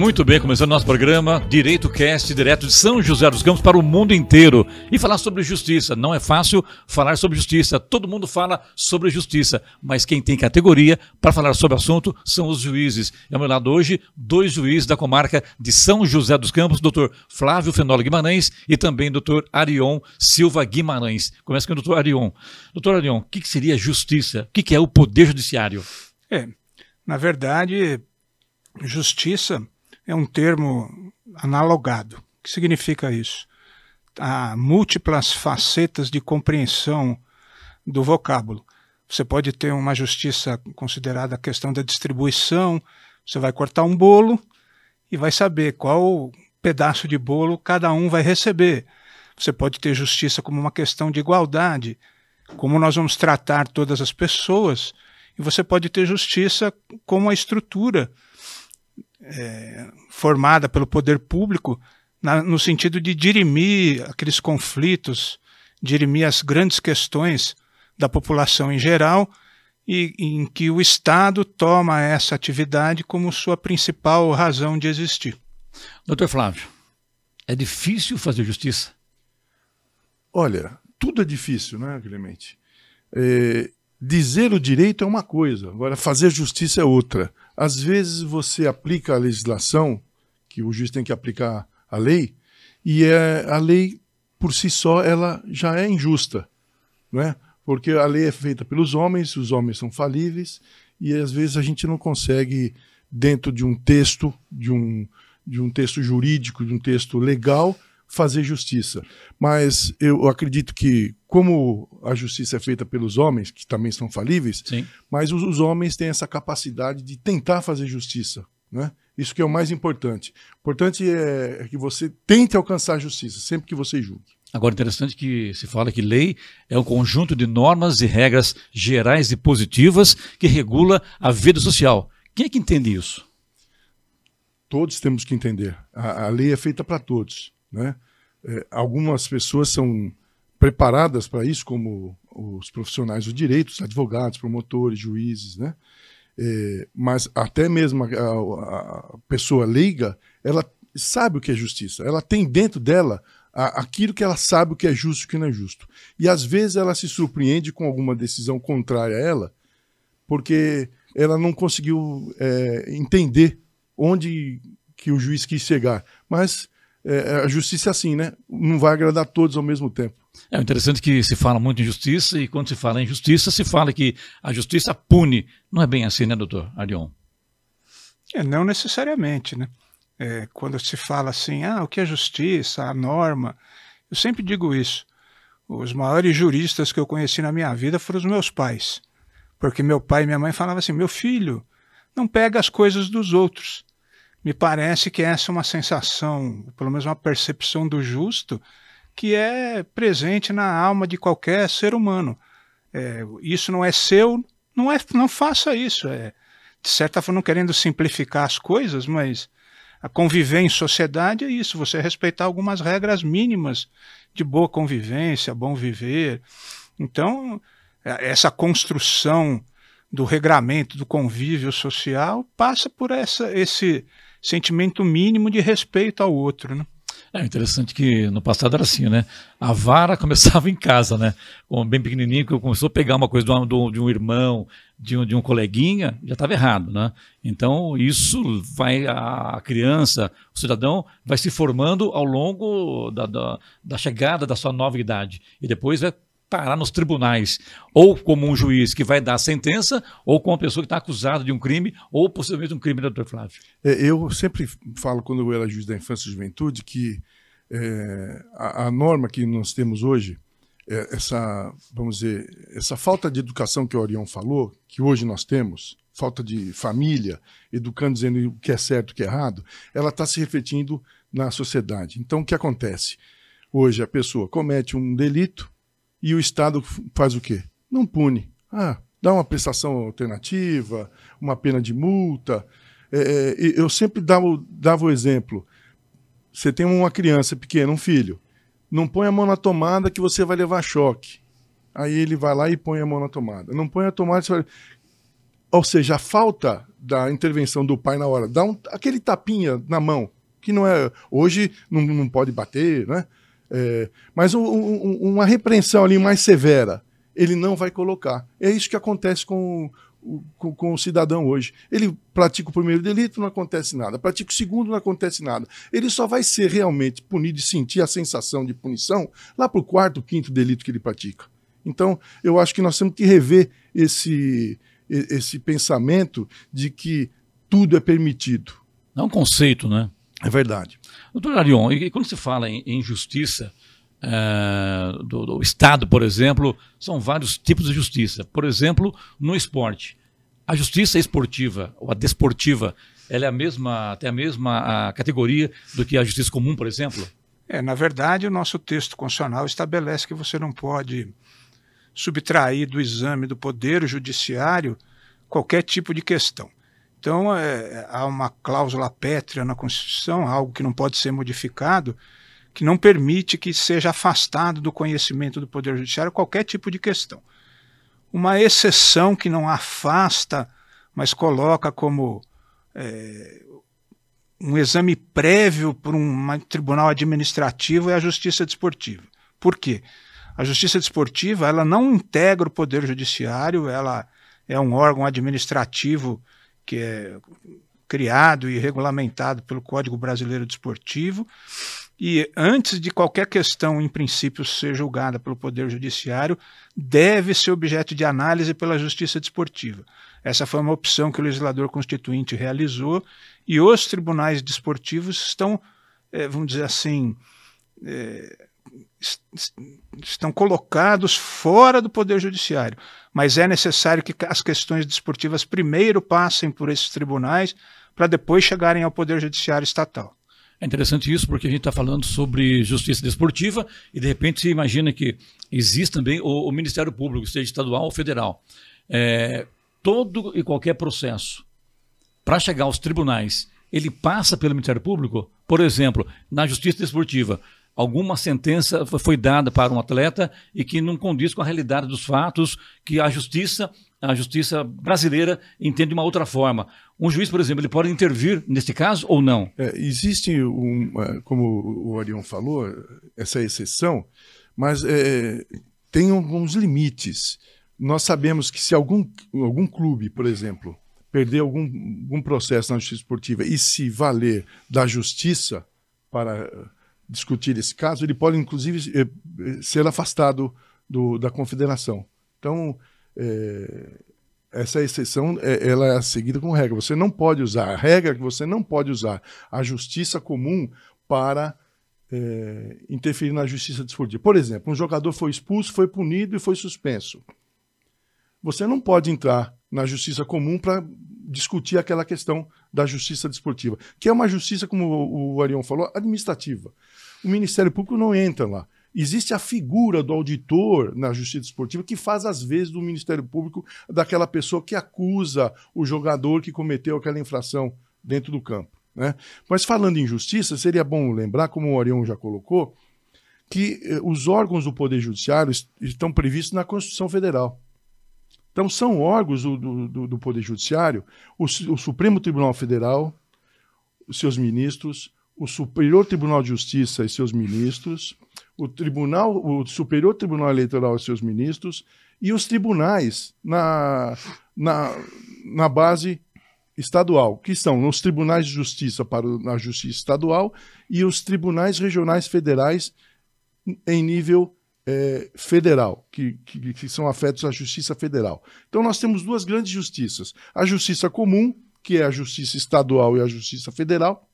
Muito bem, começando nosso programa Direito Cast, direto de São José dos Campos para o mundo inteiro. E falar sobre justiça. Não é fácil falar sobre justiça. Todo mundo fala sobre justiça, mas quem tem categoria para falar sobre o assunto são os juízes. E ao meu lado hoje, dois juízes da comarca de São José dos Campos, doutor Flávio Fenolo Guimarães e também doutor Arion Silva Guimarães. Começa com o doutor Arion. Doutor Arion, o que seria justiça? O que é o poder judiciário? É, na verdade, justiça é um termo analogado. O que significa isso? Há múltiplas facetas de compreensão do vocábulo. Você pode ter uma justiça considerada a questão da distribuição, você vai cortar um bolo e vai saber qual pedaço de bolo cada um vai receber. Você pode ter justiça como uma questão de igualdade, como nós vamos tratar todas as pessoas, e você pode ter justiça como a estrutura é, formada pelo poder público na, no sentido de dirimir aqueles conflitos, dirimir as grandes questões da população em geral e em que o Estado toma essa atividade como sua principal razão de existir. Doutor Flávio, é difícil fazer justiça? Olha, tudo é difícil, né, Clemente? É, dizer o direito é uma coisa, agora fazer justiça é outra. Às vezes você aplica a legislação, que o juiz tem que aplicar a lei, e é, a lei por si só ela já é injusta, não é? Porque a lei é feita pelos homens, os homens são falíveis, e às vezes a gente não consegue dentro de um texto, de um, de um texto jurídico, de um texto legal, fazer justiça. Mas eu acredito que, como a justiça é feita pelos homens, que também são falíveis, Sim. mas os, os, homens têm essa capacidade de tentar fazer justiça. Né? Isso que é o mais importante. O importante é, é que você tente alcançar a justiça, sempre que você julgue. Agora, interessante que se fala que lei é um conjunto de normas e regras gerais e positivas que regula a vida social. Quem é que entende isso? Todos temos que entender. A, a lei é feita para todos. Né? É, algumas pessoas são preparadas para isso, como os profissionais do direito, os advogados, promotores, juízes, né? É, mas até mesmo a, a, pessoa leiga, ela sabe o que é justiça, ela tem dentro dela a, aquilo que ela sabe o que é justo e o que não é justo. E às vezes ela se surpreende com alguma decisão contrária a ela, porque ela não conseguiu é, entender onde que o juiz quis chegar. Mas é, é, a justiça é assim, né? Não vai agradar todos ao mesmo tempo. É interessante que se fala muito em justiça e quando se fala em justiça, se fala que a justiça pune. Não é bem assim, né, doutor Arion? É, não necessariamente, né? É, quando se fala assim, ah, o que é justiça, a norma, eu sempre digo isso. Os maiores juristas que eu conheci na minha vida foram os meus pais. Porque meu pai e minha mãe falavam assim: meu filho, não pega as coisas dos outros me parece que essa é uma sensação, pelo menos uma percepção do justo, que é presente na alma de qualquer ser humano. É, isso não é seu, não é, não faça isso. É, de certa forma, não querendo simplificar as coisas, mas a conviver em sociedade é isso, você respeitar algumas regras mínimas de boa convivência, bom viver. Então, é, essa construção do regramento, do convívio social, passa por essa, esse, sentimento mínimo de respeito ao outro, né? É interessante que no passado era assim, né? A vara começava em casa, né? Bem pequenininho, que começou a pegar uma coisa de um, de um irmão, de um, de um coleguinha, já estava errado, né? Então, isso vai, a criança, o cidadão, vai se formando ao longo da, da, da chegada da sua nova idade. E depois vai parar nos tribunais, ou como um juiz que vai dar a sentença, ou como uma pessoa que está acusada de um crime, ou possivelmente um crime, doutor Flávio. É, eu sempre falo, quando eu era juiz da infância e juventude, que é, a, a, norma que nós temos hoje, é, essa, vamos dizer, essa falta de educação que o Orion falou, que hoje nós temos, falta de família, educando dizendo o que é certo e o que é errado, ela está se refletindo na sociedade. Então, o que acontece? Hoje a pessoa comete um delito, e o Estado faz o quê? Não pune. Ah, dá uma prestação alternativa, uma pena de multa. É, é eu sempre dava, dava o exemplo. Você tem uma criança pequena, um filho. Não põe a mão na tomada que você vai levar choque. Aí ele vai lá e põe a mão na tomada. Não põe a tomada, você vai... ou seja, a falta da intervenção do pai na hora, dá um, aquele tapinha na mão, que não é. Hoje não, não pode bater, né? É, mas um, um, uma repreensão ali mais severa, ele não vai colocar. É isso que acontece com, com, com, o cidadão hoje. Ele pratica o primeiro delito, não acontece nada. Pratica o segundo, não acontece nada. Ele só vai ser realmente punido e sentir a sensação de punição lá para o quarto, quinto delito que ele pratica. Então, eu acho que nós temos que rever esse, esse pensamento de que tudo é permitido. É um conceito, né? É verdade. Doutor Arion, e quando se fala em, em justiça é, do, do, Estado, por exemplo, são vários tipos de justiça. Por exemplo, no esporte. A justiça esportiva, ou a desportiva, ela é a mesma, tem a mesma a categoria do que a justiça comum, por exemplo? É, na verdade, o nosso texto constitucional estabelece que você não pode subtrair do exame do Poder Judiciário qualquer tipo de questão. Então, é, há uma cláusula pétrea na Constituição, algo que não pode ser modificado, que não permite que seja afastado do conhecimento do Poder Judiciário qualquer tipo de questão. Uma exceção que não afasta, mas coloca como é, um exame prévio por um tribunal administrativo é a justiça desportiva. Por quê? A justiça desportiva ela não integra o poder judiciário, ela é um órgão administrativo que é criado e regulamentado pelo Código Brasileiro Desportivo. E antes de qualquer questão, em princípio, ser julgada pelo Poder Judiciário, deve ser objeto de análise pela Justiça Desportiva. Essa foi uma opção que o legislador constituinte realizou e os tribunais desportivos estão, é, vamos dizer assim, é, estão colocados fora do Poder Judiciário. Mas é necessário que as questões desportivas primeiro passem por esses tribunais para depois chegarem ao Poder Judiciário estatal. É interessante isso, porque a gente está falando sobre justiça desportiva e, de repente, se imagina que existe também o, o Ministério Público, seja estadual ou federal. É, todo e qualquer processo, para chegar aos tribunais, ele passa pelo Ministério Público? Por exemplo, na justiça desportiva, alguma sentença foi dada para um atleta e que não condiz com a realidade dos fatos, que a justiça, a justiça brasileira entende de uma outra forma. Um juiz, por exemplo, ele pode intervir nesse caso ou não? É, existe, um, é, como o Arion falou, essa exceção, mas é, tem alguns limites. Nós sabemos que se algum, algum clube, por exemplo, perder algum, algum processo na justiça esportiva e se valer da justiça para discutir esse caso, ele pode, inclusive, eh, eh, ser afastado do, da confederação. Então, é, essa exceção é, ela é seguida com regra. Você não pode usar a regra que você não pode usar a justiça comum para é, interferir na justiça desportiva. Por exemplo, um jogador foi expulso, foi punido e foi suspenso. Você não pode entrar na justiça comum para discutir aquela questão da justiça desportiva, que é uma justiça, como o Arion falou, administrativa. O Ministério Público não entra lá. Existe a figura do auditor na justiça esportiva que faz, às vezes, do Ministério Público daquela pessoa que acusa o jogador que cometeu aquela infração dentro do campo. Né? Mas falando em justiça, seria bom lembrar, como o Orion já colocou, que eh, os órgãos do Poder Judiciário estão previstos na Constituição Federal. Então, são órgãos do, do, do Poder Judiciário, o, o, Supremo Tribunal Federal, os seus ministros, o Superior Tribunal de Justiça e seus ministros, o Tribunal, o Superior Tribunal Eleitoral e seus ministros, e os tribunais na, na, na base estadual, que são os tribunais de justiça para a justiça estadual e os tribunais regionais federais em nível é, federal, que, que, que, são afetos à justiça federal. Então nós temos duas grandes justiças: a justiça comum, que é a justiça estadual e a justiça federal,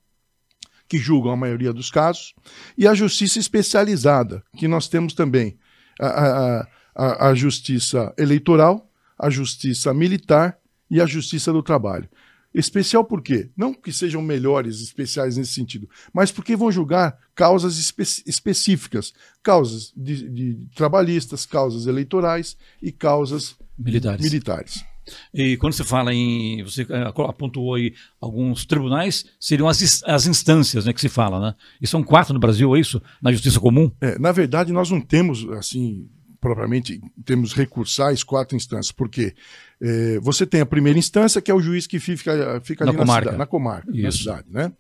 que julgam a maioria dos casos, e a justiça especializada, que nós temos também a, a, a, justiça eleitoral, a justiça militar e a justiça do trabalho. Especial por quê? Não que sejam melhores especiais nesse sentido, mas porque vão julgar causas espe específicas, causas de, de, trabalhistas, causas eleitorais e causas militares. militares. E quando você fala em. Você eh, apontou aí alguns tribunais, seriam as, as instâncias né, que se fala, né? E são quatro no Brasil, é isso? Na justiça comum? É, na verdade, nós não temos, assim, propriamente, temos recursais, quatro instâncias. Por quê? É, você tem a primeira instância, que é o juiz que fica, fica na ali comarca. na, cidade, na comarca, Isso. na cidade, né?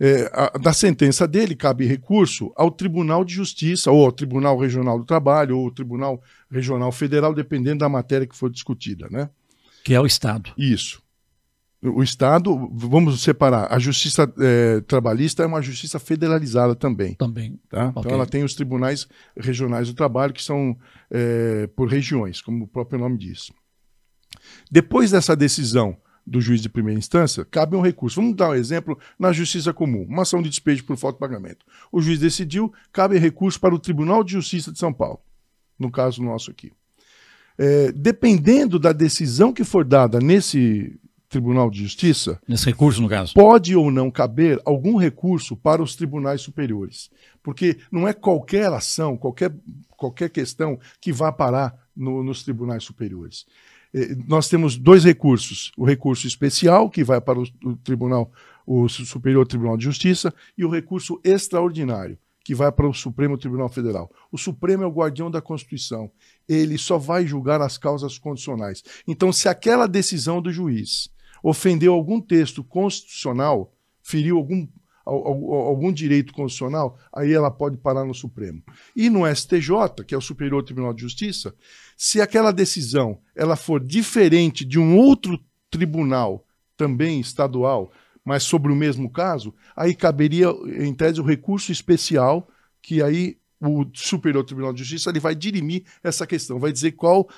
É, a- da sentença dele cabe recurso ao Tribunal de Justiça, ou ao Tribunal Regional do Trabalho, ou ao Tribunal Regional Federal, dependendo da matéria que for discutida, né? Que é o Estado. Isso. O Estado, vamos separar, a justiça eh, trabalhista é uma justiça federalizada também. Também. Tá? Ok. Então ela tem os tribunais regionais do trabalho, que são eh, por regiões, como o próprio nome diz. Depois dessa decisão do juiz de primeira instância, cabe um recurso. Vamos dar um exemplo na justiça comum, uma ação de despejo por falta de pagamento. O juiz decidiu, cabe recurso para o Tribunal de Justiça de São Paulo, no caso nosso aqui. Eh, dependendo da decisão que for dada nesse Tribunal de Justiça, Nesse recurso, no caso. pode ou não caber algum recurso para os tribunais superiores. Porque não é qualquer ação, qualquer, qualquer questão que vá parar no- nos tribunais superiores. Eh, Nós temos dois recursos: o recurso especial, que vai para o, o Tribunal, o Su- Superior Tribunal de Justiça, e o recurso extraordinário, que vai para o Supremo Tribunal Federal. O Supremo é o guardião da Constituição. Ele só vai julgar as causas constitucionais. Então, se aquela decisão do juiz ofendeu algum texto constitucional, feriu algum, al- al- algum direito constitucional, aí ela pode parar no Supremo. E no STJ, que é o Superior Tribunal de Justiça, se aquela decisão ela for diferente de um outro tribunal, também estadual, mas sobre o mesmo caso, aí caberia, em tese, o recurso especial, que aí o Superior Tribunal de Justiça ele vai dirimir essa questão, vai dizer qual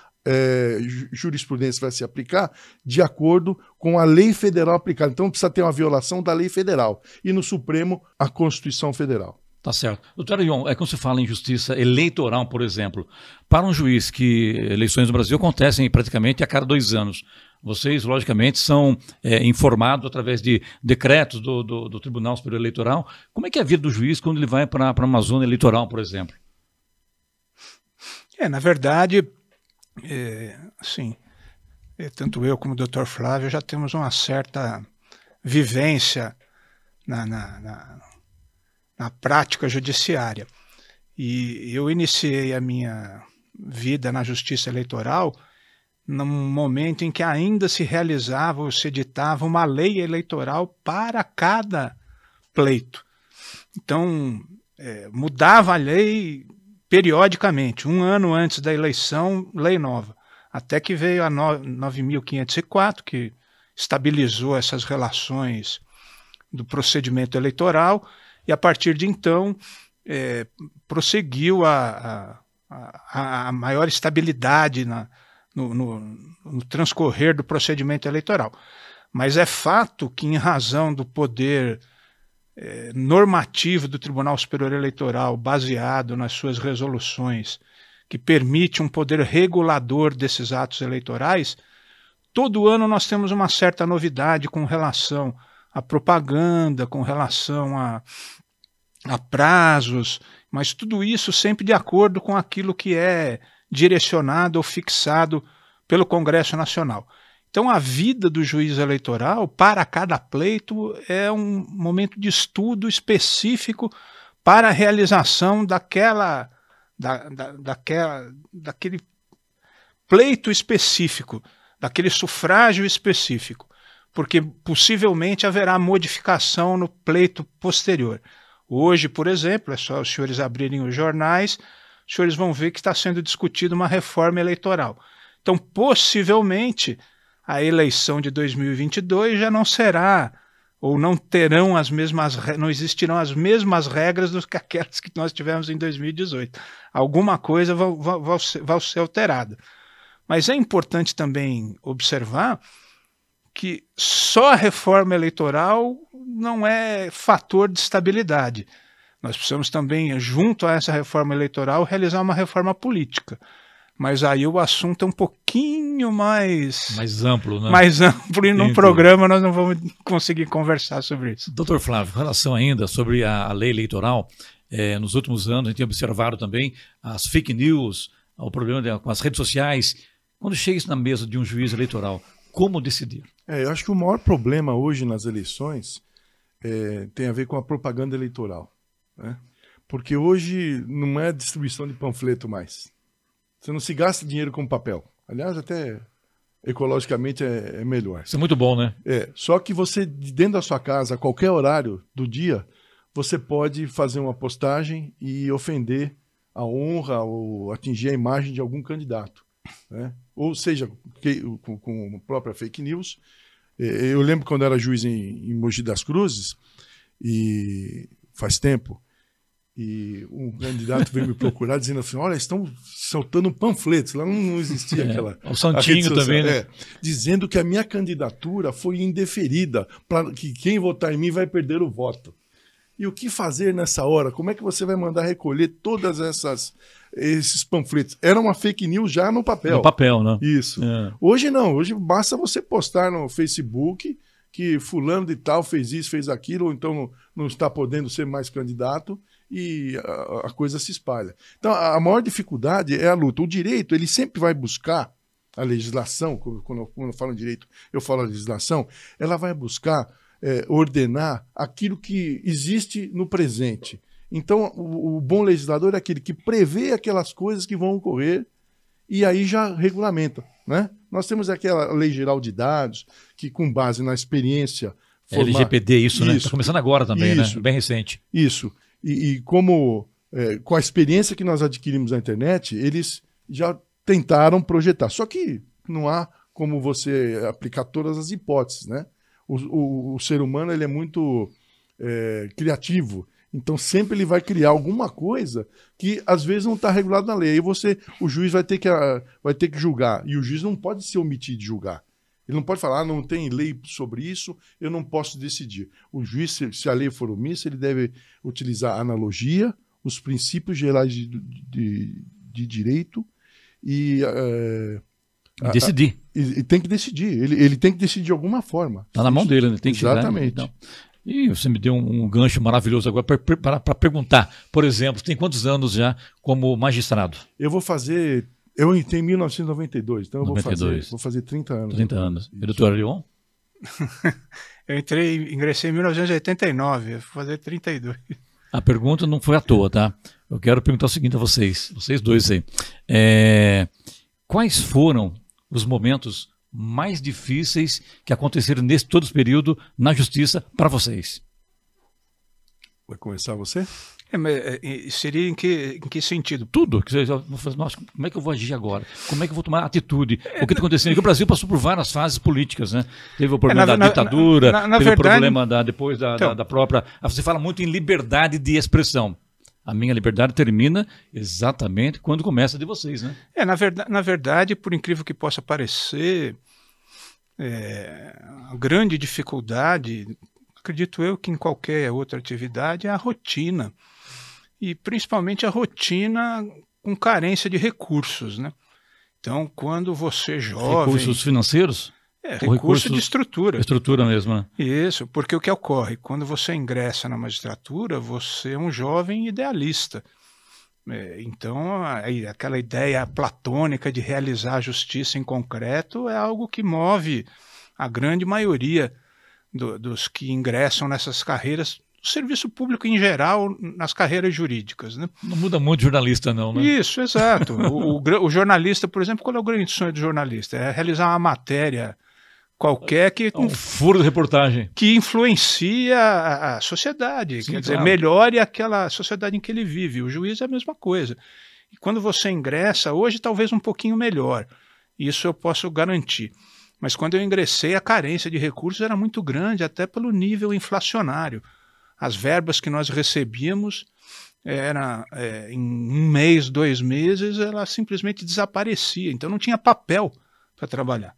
ju- jurisprudência vai se aplicar de acordo com a lei federal aplicada. Então precisa ter uma violação da lei federal. E no Supremo, a Constituição Federal. Tá certo. Doutor Arion, é quando se fala em justiça eleitoral, por exemplo, para um juiz que eleições no Brasil acontecem praticamente a cada dois anos. Vocês, logicamente, são é, informados através de decretos do, do, do Tribunal Superior Eleitoral. Como é que é a vida do juiz quando ele vai para uma zona eleitoral, por exemplo? É, na verdade, é, assim, é, tanto eu como o Dr. Flávio já temos uma certa vivência na, na, na, na prática judiciária. E eu iniciei a minha vida na justiça eleitoral num momento em que ainda se realizava ou se editava uma lei eleitoral para cada pleito. Então, é, mudava a lei periodicamente, um ano antes da eleição, lei nova. Até que veio a no- 9.504, que estabilizou essas relações do procedimento eleitoral, e a partir de então eh, prosseguiu a, a- a maior estabilidade na- no, no- no transcorrer do procedimento eleitoral. Mas é fato que, em razão do poder eh, normativo do Tribunal Superior Eleitoral, baseado nas suas resoluções, que permite um poder regulador desses atos eleitorais, todo ano nós temos uma certa novidade com relação à propaganda, com relação a, a prazos, mas tudo isso sempre de acordo com aquilo que é direcionado ou fixado pelo Congresso Nacional. Então, a vida do juiz eleitoral, para cada pleito, é um momento de estudo específico para a realização daquela, da, da, daquela, daquele pleito específico, daquele sufrágio específico, porque possivelmente haverá modificação no pleito posterior. Hoje, por exemplo, é só os senhores abrirem os jornais, os senhores vão ver que está sendo discutida uma reforma eleitoral. Então, possivelmente, a eleição de 2022 já não será ou não terão as mesmas não existirão as mesmas regras do que aquelas que nós tivemos em 2018. Alguma coisa vai, vai- vai ser alterada. Mas é importante também observar que só a reforma eleitoral não é fator de estabilidade. Nós precisamos também, junto a essa reforma eleitoral, realizar uma reforma política. Mas aí o assunto é um pouquinho mais, Mais amplo, né? mais amplo e num Entendi. programa nós não vamos conseguir conversar sobre isso. Doutor Flávio, em relação ainda sobre a, a lei eleitoral, eh, nos últimos anos a gente tem observado também as fake news, o problema de- com as redes sociais. Quando chega isso na mesa de um juiz eleitoral, como decidir? É, eu acho que o maior problema hoje nas eleições é, tem a ver com a propaganda eleitoral. Né? Porque hoje não é distribuição de panfleto mais. Você não se gasta dinheiro com papel. Aliás, até ecologicamente é, é melhor. Isso é muito bom, né? É. Só que você, dentro da sua casa, a qualquer horário do dia, você pode fazer uma postagem e ofender a honra ou atingir a imagem de algum candidato. Né? Ou seja, que, com, com a própria fake news. É, eu lembro quando era juiz em, em Mogi das Cruzes, e faz tempo, e um candidato veio me procurar dizendo assim: olha, estão soltando panfletos. Lá não existia É, aquela. o Santinho também, né? é, dizendo que a minha candidatura foi indeferida, para que quem votar em mim vai perder o voto. E o que fazer nessa hora? Como é que você vai mandar recolher todas essas esses panfletos? Era uma fake news já no papel. No papel, né? Isso. É. Hoje não, hoje basta você postar no Facebook que fulano de tal fez isso, fez aquilo, ou então não, não está podendo ser mais candidato e a, a coisa se espalha. Então, a, maior dificuldade é a luta. O direito, ele sempre vai buscar a legislação, quando, eu- quando eu falo em direito, eu falo a legislação, ela vai buscar eh, ordenar aquilo que existe no presente. Então, o, o bom legislador é aquele que prevê aquelas coisas que vão ocorrer e aí já regulamenta, né? Nós temos aquela lei geral de dados que, com base na experiência formar- LGPD, isso, né? Isso. Está começando agora também, Isso. né? Bem recente. Isso. E, e como é, com a experiência que nós adquirimos na internet, eles já tentaram projetar. Só que não há como você aplicar todas as hipóteses, né? O, o- o ser humano ele é muito é, criativo. Então sempre ele vai criar alguma coisa que às vezes não está regulado na lei. Aí você, o juiz vai ter que vai ter que julgar e o juiz não pode se omitir de julgar. Ele não pode falar, ah, não tem lei sobre isso, eu não posso decidir. O juiz, se, a lei for omissa, ele deve utilizar a analogia, os princípios gerais de, de, de direito e, eh, a- Decidir. e- e tem que decidir. Ele, ele tem que decidir de alguma forma. Está na mão dele, né? Tem que Exatamente. Né? Então, e você me deu um, um gancho maravilhoso agora para perguntar. Por exemplo, tem quantos anos já como magistrado? Eu vou fazer. Eu entrei em 1992, então eu vou 92. fazer, vou fazer 30 anos. 30 anos. E doutor Leon? Eu entrei, ingressei em 1989, eu vou fazer 32. A pergunta não foi à toa, tá? Eu quero perguntar o seguinte a vocês, vocês dois aí. É, quais foram os momentos mais difíceis que aconteceram nesse todo esse período na justiça para vocês? Vai começar você? É, mas, é, e seria em que, em que sentido? Tudo. Que fazer, Nossa, como é que eu vou agir agora? Como é que eu vou tomar atitude? O que está acontecendo? Porque o Brasil passou por várias fases políticas, né? Teve o problema É, na- da na- ditadura, na- teve verdade- o problema da, depois da, da- Então. da própria. Ah, Você fala muito em liberdade de expressão. A minha liberdade termina exatamente quando começa de vocês, né? É, na, verda na verdade, por incrível que possa parecer, é, a grande dificuldade, acredito eu que em qualquer outra atividade, é a rotina. E principalmente a rotina com carência de recursos, né? Então, quando você jovem... Recursos financeiros, é, recurso recursos- de estrutura. estrutura mesmo, né? Isso, porque o que ocorre? Quando você ingressa na magistratura, você é um jovem idealista. É, então, aquela ideia platônica de realizar a justiça em concreto é algo que move a grande maioria do- dos que ingressam nessas carreiras, serviço público em geral, nas carreiras jurídicas. Né? Não muda muito jornalista, não, né? Isso, exato. o, o o jornalista, por exemplo, qual é o grande sonho do jornalista? É realizar uma matéria qualquer que É um furo de reportagem. que influencia a, a sociedade, Sim, quer dizer, claro. melhore aquela sociedade em que ele vive. O juiz é a mesma coisa. E quando você ingressa, hoje talvez um pouquinho melhor, isso eu posso garantir. Mas quando eu ingressei, a carência de recursos era muito grande, até pelo nível inflacionário. As verbas que nós recebíamos, era, é, em um mês, dois meses, ela simplesmente desaparecia. Então não tinha papel para trabalhar.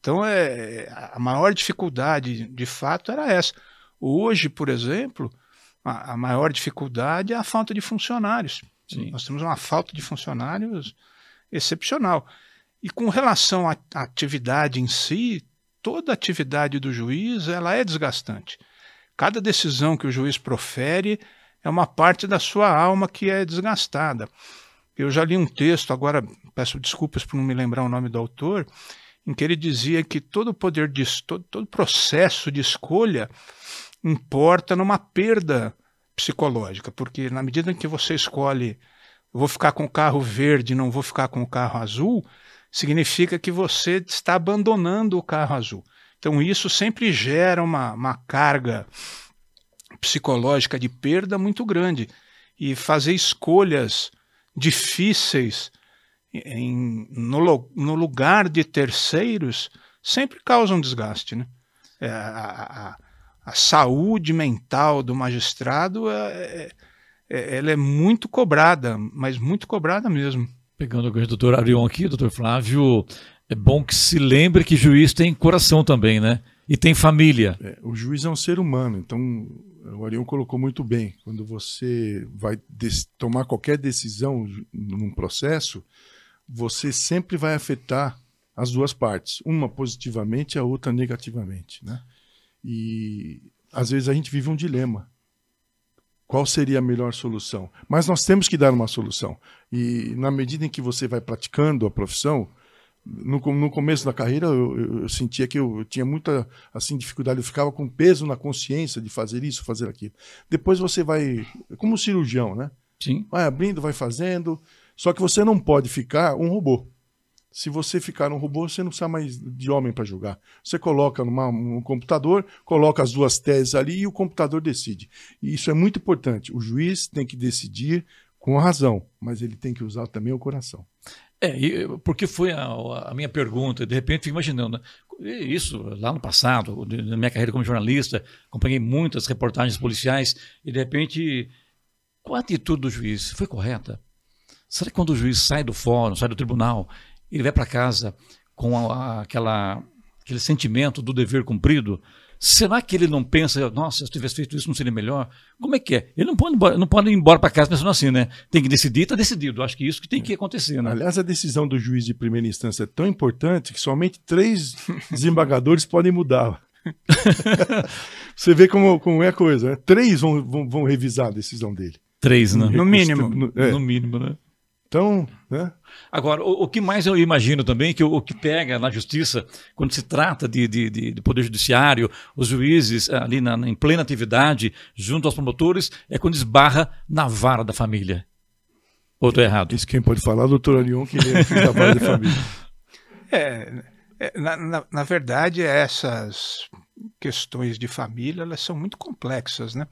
Então, é, a maior dificuldade, de fato, era essa. Hoje, por exemplo, a, a maior dificuldade é a falta de funcionários. Sim. Nós temos uma falta de funcionários excepcional. E com relação à à atividade em si, toda atividade do juiz ela é desgastante. Cada decisão que o juiz profere é uma parte da sua alma que é desgastada. Eu já li um texto, agora peço desculpas por não me lembrar o nome do autor, em que ele dizia que todo poder de todo, todo processo de escolha importa numa perda psicológica, porque na medida em que você escolhe vou ficar com o carro verde, não vou ficar com o carro azul, significa que você está abandonando o carro azul. Então, isso sempre gera uma, uma carga psicológica de perda muito grande. E fazer escolhas difíceis em, no, no, lugar de terceiros sempre causa um desgaste. Né? É, a, a, a, saúde mental do magistrado é, é, é, ela é muito cobrada, mas muito cobrada mesmo. Pegando o doutor Arion aqui, doutor Flávio, é bom que se lembre que juiz tem coração também, né? E tem família. É, o juiz é um ser humano, então o Arion colocou muito bem. Quando você vai tomar qualquer decisão num processo, você sempre vai afetar as duas partes, uma positivamente, a outra negativamente, né? E às vezes a gente vive um dilema. Qual seria a melhor solução? Mas nós temos que dar uma solução. E na medida em que você vai praticando a profissão, no, no começo da carreira eu, eu, eu, sentia que eu tinha muita assim dificuldade, eu ficava com peso na consciência de fazer isso, fazer aquilo. Depois você vai, como cirurgião, né? Sim. Vai abrindo, vai fazendo. Só que você não pode ficar um robô. Se você ficar um robô, você não precisa mais de homem para julgar. Você coloca numa, um computador, coloca as duas teses ali e o computador decide. E isso é muito importante. O juiz tem que decidir com a razão, mas ele tem que usar também o coração. É, porque foi a, a, minha pergunta, de repente fico imaginando, né? isso lá no passado, na minha carreira como jornalista, acompanhei muitas reportagens policiais e de repente, qual a atitude do juiz? Foi correta? Será que quando o juiz sai do fórum, sai do tribunal, ele vai para casa com a, aquela, aquele sentimento do dever cumprido? Será que ele não pensa, nossa, se eu tivesse feito isso não seria melhor? Como é que é? Ele não pode, não pode ir embora para casa pensando assim, né? Tem que decidir, está decidido. Acho que isso que tem que acontecer, né? Aliás, a decisão do juiz de primeira instância é tão importante que somente três desembargadores podem mudá-la. Você vê como, como é a coisa, né? Três vão, vão, vão revisar a decisão dele. Três, né? No mínimo. No, é. no mínimo, né? Então, né? Agora, o, o, que mais eu imagino também, que o, o, que pega na justiça, quando se trata de, de, de, de poder judiciário, os juízes ali na, em plena atividade, junto aos promotores, é quando esbarra na vara da família. Ou estou errado? Isso quem pode falar, doutor Alion, que ele é da vara da família. É, é na, na, na verdade, essas questões de família, elas são muito complexas, né?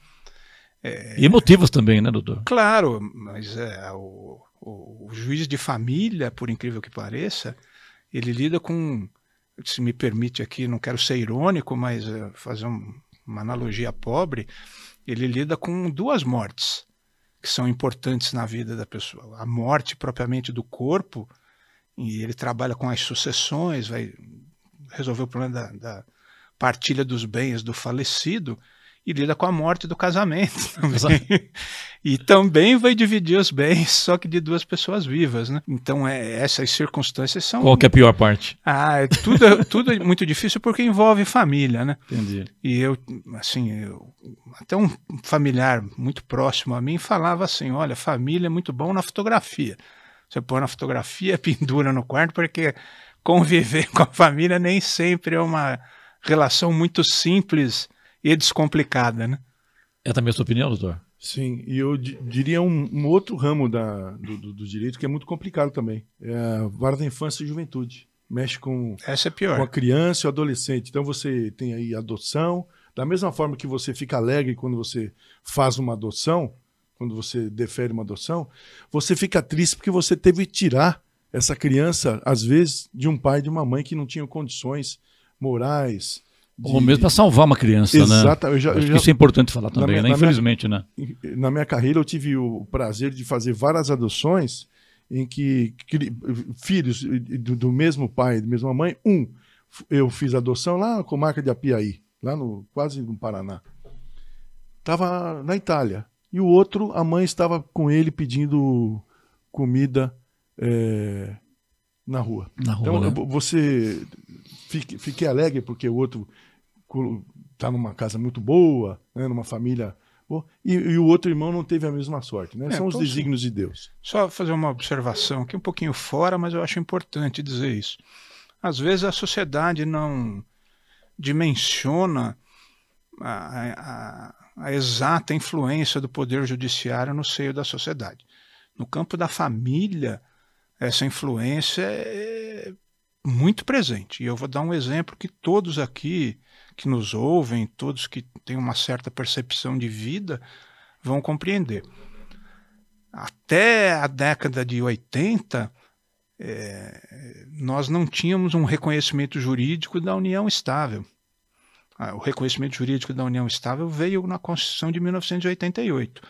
É, e emotivas também, né, doutor? Claro, mas é, o, o, o, juiz de família, por incrível que pareça, ele lida com, se me permite aqui, não quero ser irônico, mas uh, fazer um, uma analogia pobre, ele lida com duas mortes que são importantes na vida da pessoa. A morte propriamente do corpo, e ele trabalha com as sucessões, vai resolver o problema da, da partilha dos bens do falecido, e lida com a morte do casamento também. e também vai dividir os bens, só que de duas pessoas vivas, né? Então, é, essas circunstâncias são... Qual que é a pior parte? Ah, é tudo, tudo é muito difícil porque envolve família, né? Entendi. E eu, assim, eu, até um familiar muito próximo a mim falava assim, olha, família é muito bom na fotografia. Você põe na fotografia, pendura no quarto, porque conviver com a família nem sempre é uma relação muito simples e descomplicada, né? É também a sua opinião, doutor? Sim, e eu diria um, um outro ramo da, do, do, do, direito que é muito complicado também. É a vara da infância e juventude. Mexe com, Essa é pior. com a criança e o adolescente. Então você tem aí adoção. Da mesma forma que você fica alegre quando você faz uma adoção, quando você defere uma adoção, você fica triste porque você teve que tirar essa criança, às vezes, de um pai e de uma mãe que não tinham condições morais. Ou mesmo para salvar uma criança, Exato, né? Eu já, eu já... Isso é importante falar também, minha, né? Infelizmente, minha, né? Na minha carreira eu tive o prazer de fazer várias adoções em que, que filhos do, do, mesmo pai, da mesma mãe, um eu fiz adoção lá na comarca de Apiaí, lá no quase no Paraná. Estava na Itália. E o outro, a mãe estava com ele pedindo comida é, na rua. Na rua então, né? você fique, fique alegre porque o outro está numa casa muito boa, né, numa família boa, e, e, o outro irmão não teve a mesma sorte. Né? É, São os desígnios de Deus. Só fazer uma observação aqui um pouquinho fora, mas eu acho importante dizer isso. Às vezes a sociedade não dimensiona a, a, a exata influência do poder judiciário no seio da sociedade. No campo da família, essa influência é muito presente. E eu vou dar um exemplo que todos aqui que nos ouvem, todos que têm uma certa percepção de vida, vão compreender. Até a década de 80, é, nós não tínhamos um reconhecimento jurídico da união estável. Ah, o reconhecimento jurídico da união estável veio na Constituição de 1988.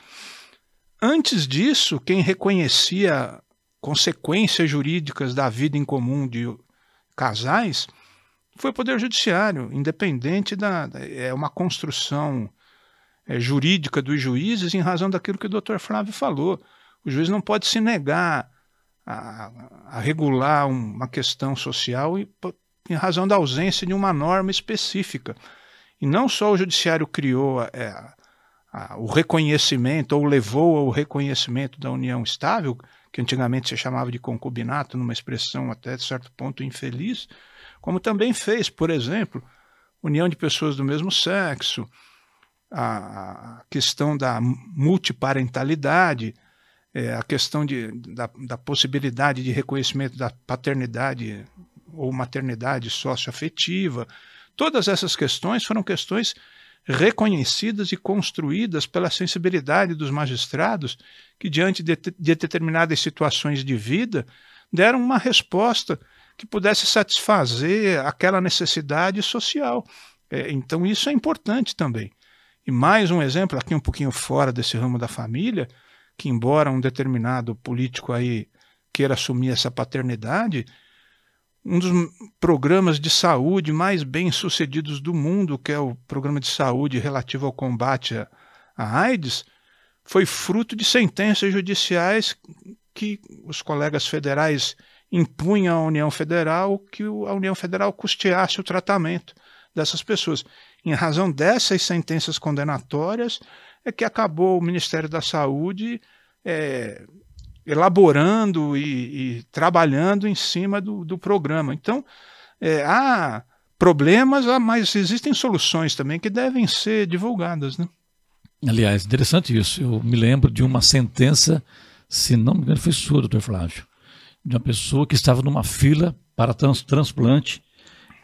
Antes disso, quem reconhecia consequências jurídicas da vida em comum de casais foi o Poder Judiciário, independente da. É uma construção é, jurídica dos juízes em razão daquilo que o doutor Flávio falou. O juiz não pode se negar a, a regular uma questão social em, em razão da ausência de uma norma específica. E não só o judiciário criou é, a, o reconhecimento, ou levou ao reconhecimento da união estável, que antigamente se chamava de concubinato, numa expressão até certo ponto infeliz, como também fez, por exemplo, união de pessoas do mesmo sexo, a questão da multiparentalidade, é, a questão de, da, da, possibilidade de reconhecimento da paternidade ou maternidade socioafetiva. Todas essas questões foram questões reconhecidas e construídas pela sensibilidade dos magistrados que, diante de, de determinadas situações de vida, deram uma resposta que pudesse satisfazer aquela necessidade social. É, então, isso é importante também. E mais um exemplo, aqui um pouquinho fora desse ramo da família, que embora um determinado político aí queira assumir essa paternidade, um dos programas de saúde mais bem sucedidos do mundo, que é o programa de saúde relativo ao combate à AIDS, foi fruto de sentenças judiciais que os colegas federais impunham à União Federal que a União Federal custeasse o tratamento dessas pessoas. Em razão dessas sentenças condenatórias, é que acabou o Ministério da Saúde é, elaborando e, e, trabalhando em cima do, do programa. Então, é, há problemas, mas existem soluções também que devem ser divulgadas. Né? Aliás, interessante isso. Eu me lembro de uma sentença, se não me engano, foi sua, doutor Flávio, de uma pessoa que estava numa fila para trans, transplante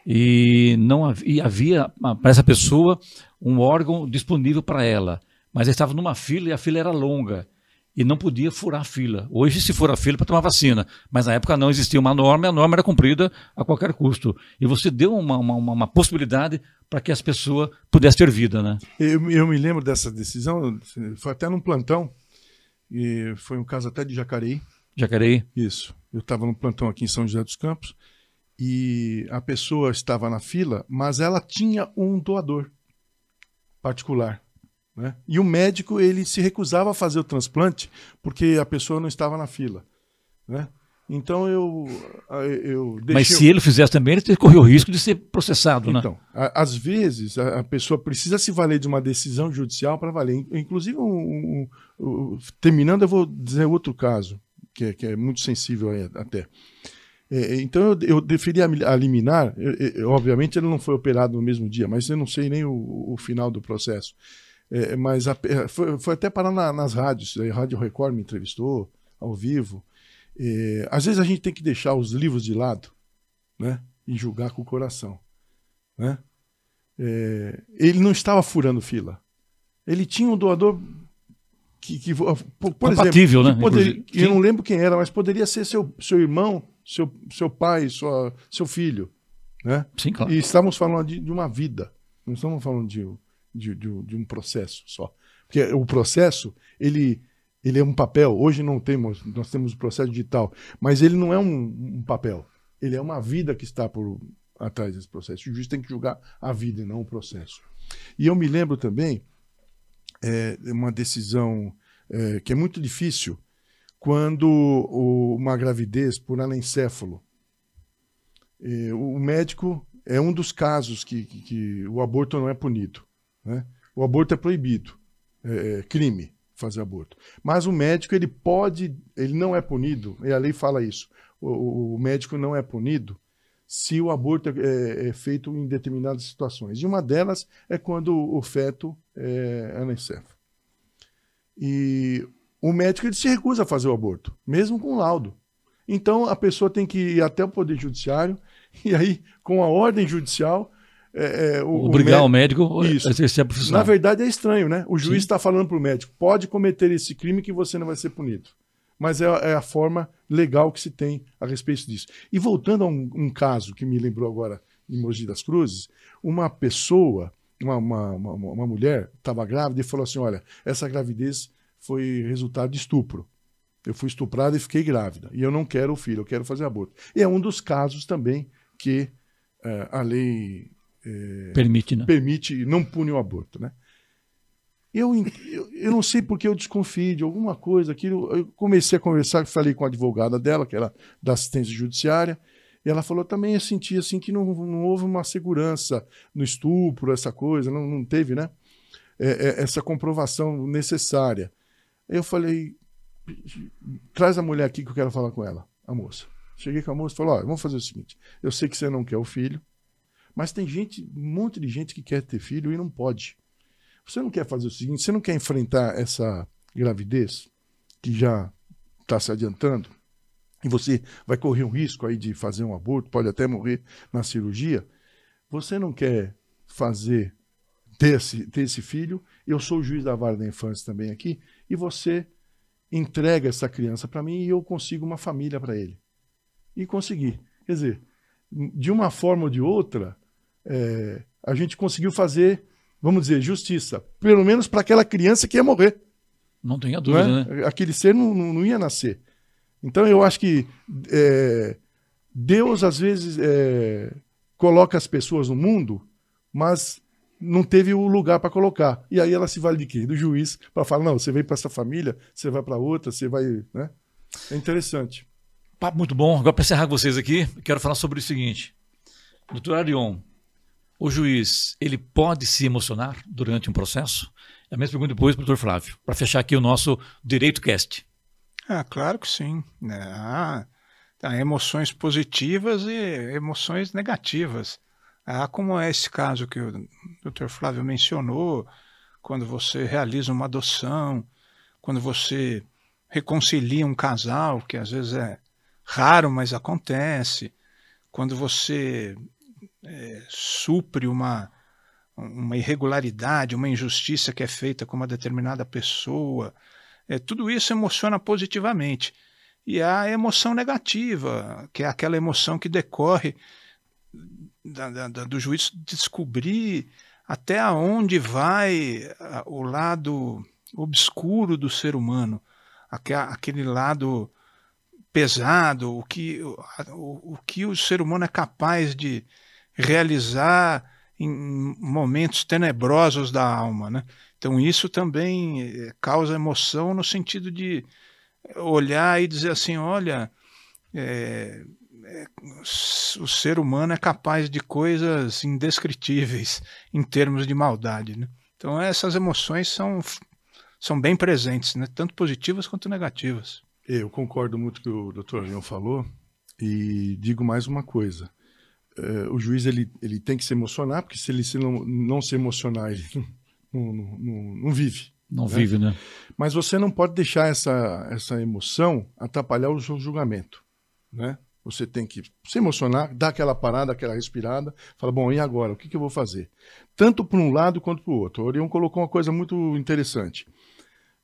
e não havia, havia para essa pessoa um órgão disponível para ela, mas estava numa fila e a fila era longa e não podia furar a fila. Hoje se fura a fila para tomar vacina, mas na época não existia uma norma e a norma era cumprida a qualquer custo. E você deu uma, uma, uma possibilidade para que as pessoas pudessem ter vida, né? Eu, eu, me lembro dessa decisão, foi até num plantão, e foi um caso até de Jacareí. Jacareí? Isso. Eu estava no plantão aqui em São José dos Campos e a pessoa estava na fila, mas ela tinha um doador particular. Né? E o médico ele se recusava a fazer o transplante porque a pessoa não estava na fila. Né? Então eu, eu deixei... Mas se ele fizesse também, ele corria o risco de ser processado, então, né? Então, às vezes a, a, pessoa precisa se valer de uma decisão judicial para valer. Inclusive, um, um, um, terminando, eu vou dizer outro caso, que é, que é muito sensível até. É, então eu, eu deferi a, liminar, eu, eu, obviamente ele não foi operado no mesmo dia, mas eu não sei nem o, o final do processo. É, mas a, é, foi, foi, até parar na, nas rádios, a Rádio Record me entrevistou ao vivo. É, às vezes a gente tem que deixar os livros de lado né, e julgar com o coração. Né? É, ele não estava furando fila. Ele tinha um doador que, que por, por exemplo, né? Poderia, eu não lembro quem era, mas poderia ser seu, seu irmão, seu, seu pai, sua, seu filho. Né? Sim, claro. E estamos falando de, de uma vida, não estamos falando de, de, de, de, um processo só. Porque o processo, ele, ele é um papel. Hoje não temos, nós temos o processo digital, mas ele não é um, um papel. Ele é uma vida que está por atrás desse processo. O juiz tem que julgar a vida e não o processo. E eu me lembro também é, uma decisão é, que é muito difícil quando o, uma gravidez por anencéfalo. É, o médico é um dos casos que, que, que, o aborto não é punido. Né? O aborto é proibido, é, é, crime fazer aborto. Mas o médico ele pode, ele não é punido, e a lei fala isso. O, o médico não é punido se o aborto é, é, feito em determinadas situações. E uma delas é quando o feto é anencefalo. E o médico ele se recusa a fazer o aborto, mesmo com laudo. Então a pessoa tem que ir até o Poder Judiciário e aí, com a ordem judicial. É, é, o, Obrigar o, médico, o médico a exercer a profissão. Na verdade é estranho, né? O juiz está falando para o médico: pode cometer esse crime que você não vai ser punido. Mas é, é, a forma legal que se tem a respeito disso. E voltando a um, um caso que me lembrou agora em Mogi das Cruzes, uma pessoa, uma, uma, uma, uma mulher, estava grávida e falou assim: olha, essa gravidez foi resultado de estupro. Eu fui estuprada e fiquei grávida. E eu não quero o filho, eu quero fazer aborto. E é um dos casos também que é, a lei é, permite, né? permite, não pune o aborto. Né? Eu, eu, eu não sei porque eu desconfiei de alguma coisa. Aquilo, eu comecei a conversar, falei com a advogada dela, que era da assistência judiciária, e ela falou também, eu senti assim que não, não houve uma segurança no estupro, essa coisa, não, não teve, né? É, é, essa comprovação necessária. Eu falei, traz a mulher aqui que eu quero falar com ela, a moça. Cheguei com a moça e falei, vamos fazer o seguinte, eu sei que você não quer o filho, mas tem gente, um monte de gente que quer ter filho e não pode. Você não quer fazer o seguinte, você não quer enfrentar essa gravidez que já está se adiantando e você vai correr um risco aí de fazer um aborto, pode até morrer na cirurgia. Você não quer fazer ter esse, ter esse filho, eu sou o juiz da vara da infância também aqui, e você entrega essa criança para mim e eu consigo uma família para ele. E consegui. Quer dizer, de uma forma ou de outra, é, a gente conseguiu fazer, vamos dizer, justiça, pelo menos para aquela criança que ia morrer. Não tenha dúvida, não é? né? Aquele ser não, não, ia nascer. Então eu acho que é, Deus às vezes é, coloca as pessoas no mundo, mas não teve o lugar para colocar. E aí ela se vale de quê? Do juiz para falar: não, você veio para essa família, você vai para outra, você vai. Né? É interessante. Papo muito bom. Agora, para encerrar com vocês aqui, quero falar sobre o seguinte. Doutor Arion, o juiz, ele pode se emocionar durante um processo? É a mesma pergunta depois para o doutor Flávio, para fechar aqui o nosso Direito Cast. Ah, claro que sim. Ah, há emoções positivas e emoções negativas. Ah, como é esse caso que o Dr. Flávio mencionou, quando você realiza uma adoção, quando você reconcilia um casal, que às vezes é raro, mas acontece, quando você é, supre uma, uma irregularidade, uma injustiça que é feita com uma determinada pessoa, é, tudo isso emociona positivamente. E a emoção negativa, que é aquela emoção que decorre da, da, do juiz descobrir até onde vai o lado obscuro do ser humano, aquele lado pesado, o que o, o que o ser humano é capaz de realizar em momentos tenebrosos da alma, né? Então isso também eh, causa emoção no sentido de olhar e dizer assim, olha, é, é, o ser humano é capaz de coisas indescritíveis em termos de maldade. Né? Então essas emoções são, são bem presentes, né? tanto positivas quanto negativas. Eu concordo muito com o que o Dr. Leão falou e digo mais uma coisa. É, o juiz ele, ele tem que se emocionar, porque se ele se não, não se emocionar, ele não, não, não, não vive. Não né? vive, né? Mas você não pode deixar essa, essa emoção atrapalhar o seu julgamento, né? Você tem que se emocionar, dar aquela parada, aquela respirada, fala, bom, e agora? O que, que eu vou fazer? Tanto para um lado quanto para o outro. O Orion colocou uma coisa muito interessante.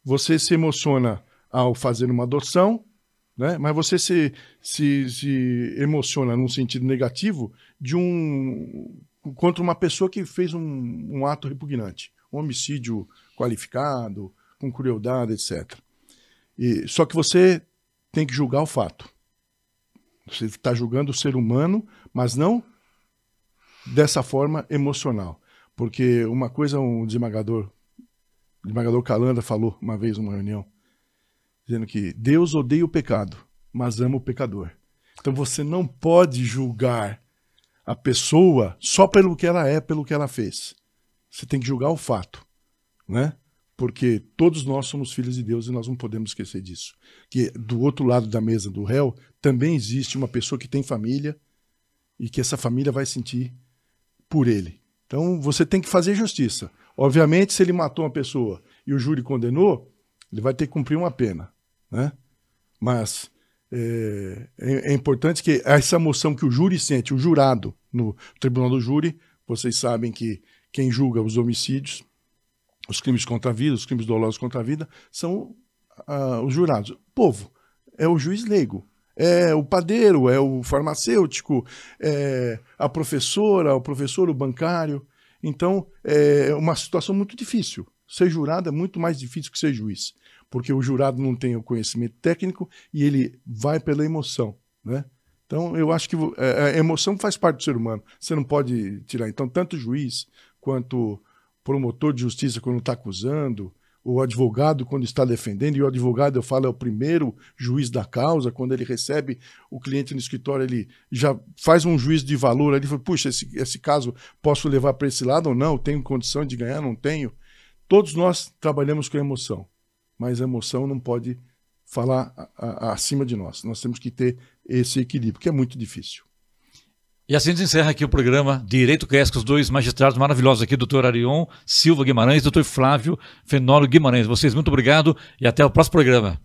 Você se emociona ao fazer uma adoção, né? mas você se, se, se emociona num sentido negativo de um contra uma pessoa que fez um, um ato repugnante, um homicídio qualificado, com crueldade, etc. E, só que você tem que julgar o fato. Você está julgando o ser humano, mas não dessa forma emocional. Porque uma coisa um desembargador Calanda falou uma vez numa reunião, dizendo que Deus odeia o pecado, mas ama o pecador. Então você não pode julgar a pessoa só pelo que ela é, pelo que ela fez. Você tem que julgar o fato, né? porque todos nós somos filhos de Deus e nós não podemos esquecer disso. Que do outro lado da mesa do réu também existe uma pessoa que tem família e que essa família vai sentir por ele. Então você tem que fazer justiça. Obviamente, se ele matou uma pessoa e o júri condenou, Ele vai ter que cumprir uma pena, né? Mas é, é, é importante que essa emoção que o júri sente, o jurado no tribunal do júri, vocês sabem que quem julga os homicídios, os crimes contra a vida, os crimes dolosos contra a vida, são uh, os jurados. O povo é o juiz leigo, é o padeiro, é o farmacêutico, é a professora, o professor, o bancário. Então, é uma situação muito difícil. Ser jurado é muito mais difícil que ser juiz, porque o jurado não tem o conhecimento técnico e ele vai pela emoção, né? Então, eu acho que é, a emoção faz parte do ser humano. Você não pode tirar. Então, tanto o juiz quanto promotor de justiça, quando está acusando, o advogado quando está defendendo, e o advogado, eu falo, é o primeiro juiz da causa, quando ele recebe o cliente no escritório, ele já faz um juízo de valor ali, fala, puxa, esse, esse caso posso levar para esse lado ou não? Tenho condição de ganhar, não tenho? Todos nós trabalhamos com emoção, mas a emoção não pode falar a, a, acima de nós. Nós temos que ter esse equilíbrio, que é muito difícil. E assim encerra aqui o programa Direito Cast com os dois magistrados maravilhosos aqui, doutor Arion Silva Guimarães e doutor Flávio Fenólogo Guimarães. Vocês, muito obrigado e até o próximo programa.